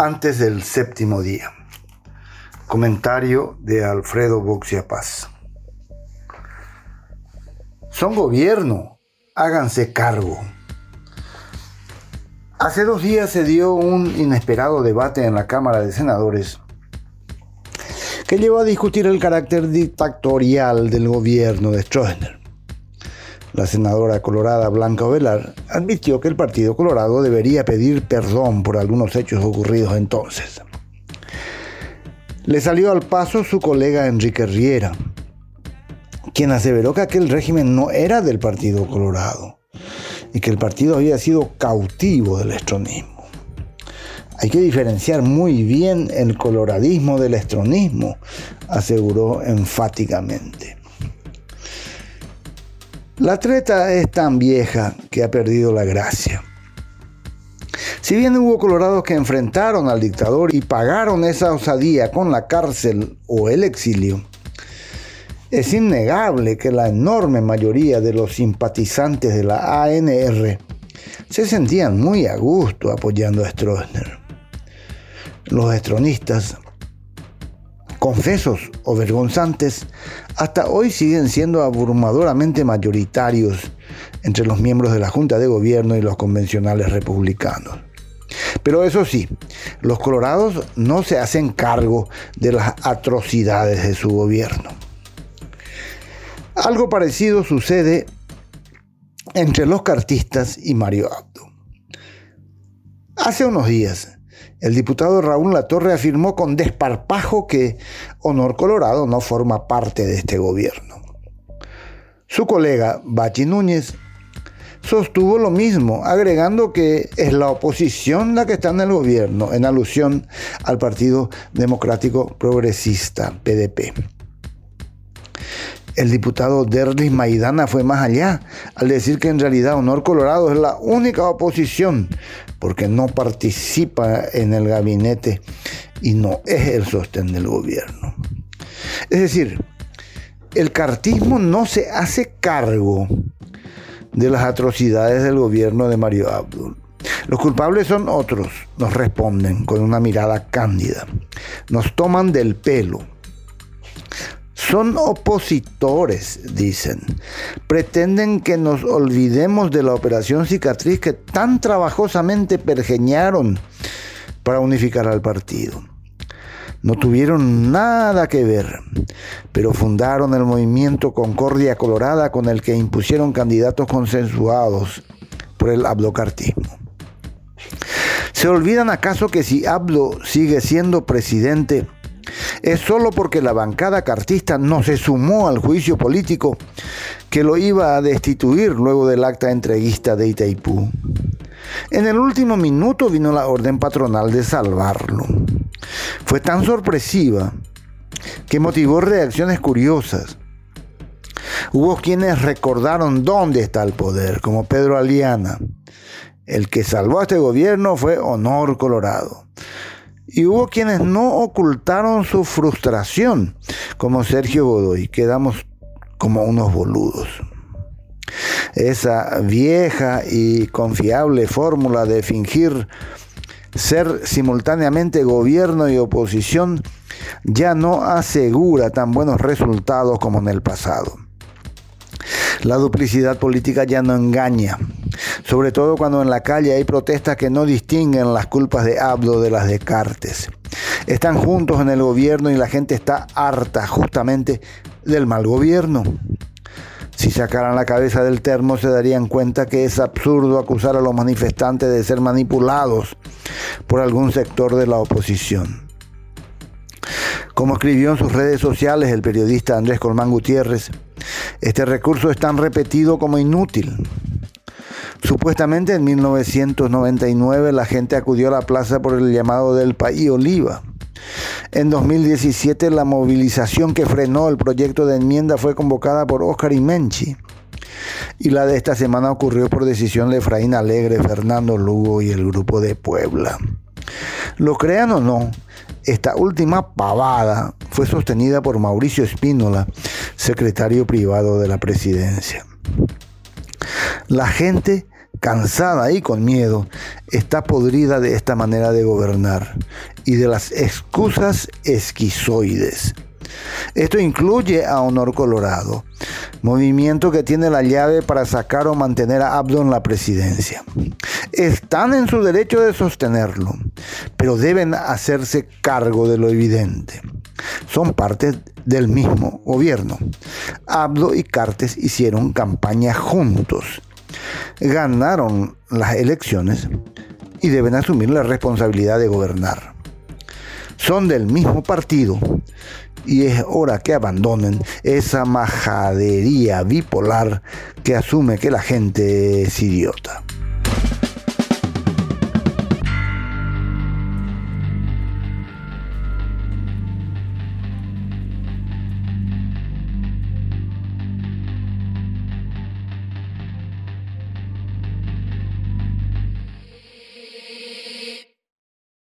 antes del séptimo día. Comentario de Alfredo Boxia Paz. Son gobierno, háganse cargo. Hace dos días se dio un inesperado debate en la Cámara de Senadores que llevó a discutir el carácter dictatorial del gobierno de Stroessner. La senadora colorada Blanca Ovelar admitió que el Partido Colorado debería pedir perdón por algunos hechos ocurridos entonces. Le salió al paso su colega Enrique Riera, quien aseveró que aquel régimen no era del Partido Colorado y que el partido había sido cautivo del estronismo. Hay que diferenciar muy bien el coloradismo del estronismo, aseguró enfáticamente. La treta es tan vieja que ha perdido la gracia. Si bien hubo colorados que enfrentaron al dictador y pagaron esa osadía con la cárcel o el exilio, es innegable que la enorme mayoría de los simpatizantes de la ANR se sentían muy a gusto apoyando a Stroessner. Los estronistas confesos o vergonzantes, hasta hoy siguen siendo abrumadoramente mayoritarios entre los miembros de la Junta de Gobierno y los convencionales republicanos. Pero eso sí, los colorados no se hacen cargo de las atrocidades de su gobierno. Algo parecido sucede entre los cartistas y Mario Abdo. Hace unos días, el diputado Raúl Latorre afirmó con desparpajo que Honor Colorado no forma parte de este gobierno. Su colega Bachi Núñez sostuvo lo mismo, agregando que es la oposición la que está en el gobierno, en alusión al Partido Democrático Progresista, PDP. El diputado Derlis Maidana fue más allá al decir que en realidad Honor Colorado es la única oposición porque no participa en el gabinete y no es el sostén del gobierno. Es decir, el cartismo no se hace cargo de las atrocidades del gobierno de Mario Abdul. Los culpables son otros, nos responden con una mirada cándida. Nos toman del pelo son opositores, dicen. Pretenden que nos olvidemos de la operación cicatriz que tan trabajosamente pergeñaron para unificar al partido. No tuvieron nada que ver, pero fundaron el movimiento Concordia Colorada con el que impusieron candidatos consensuados por el abdocartismo. ¿Se olvidan acaso que si Abdo sigue siendo presidente, es solo porque la bancada cartista no se sumó al juicio político que lo iba a destituir luego del acta entreguista de Itaipú. En el último minuto vino la orden patronal de salvarlo. Fue tan sorpresiva que motivó reacciones curiosas. Hubo quienes recordaron dónde está el poder, como Pedro Aliana. El que salvó a este gobierno fue Honor Colorado. Y hubo quienes no ocultaron su frustración, como Sergio Godoy. Quedamos como unos boludos. Esa vieja y confiable fórmula de fingir ser simultáneamente gobierno y oposición ya no asegura tan buenos resultados como en el pasado. La duplicidad política ya no engaña, sobre todo cuando en la calle hay protestas que no distinguen las culpas de Abdo de las de Cartes. Están juntos en el gobierno y la gente está harta justamente del mal gobierno. Si sacaran la cabeza del termo se darían cuenta que es absurdo acusar a los manifestantes de ser manipulados por algún sector de la oposición. Como escribió en sus redes sociales el periodista Andrés Colmán Gutiérrez, este recurso es tan repetido como inútil. Supuestamente en 1999 la gente acudió a la plaza por el llamado del país Oliva. En 2017 la movilización que frenó el proyecto de enmienda fue convocada por Oscar Imenchi. Y la de esta semana ocurrió por decisión de Efraín Alegre, Fernando Lugo y el grupo de Puebla. Lo crean o no, esta última pavada fue sostenida por Mauricio Espínola, secretario privado de la presidencia. La gente cansada y con miedo, está podrida de esta manera de gobernar y de las excusas esquizoides. Esto incluye a Honor Colorado, movimiento que tiene la llave para sacar o mantener a Abdo en la presidencia. Están en su derecho de sostenerlo, pero deben hacerse cargo de lo evidente. Son parte del mismo gobierno. Abdo y Cartes hicieron campaña juntos. Ganaron las elecciones y deben asumir la responsabilidad de gobernar. Son del mismo partido y es hora que abandonen esa majadería bipolar que asume que la gente es idiota.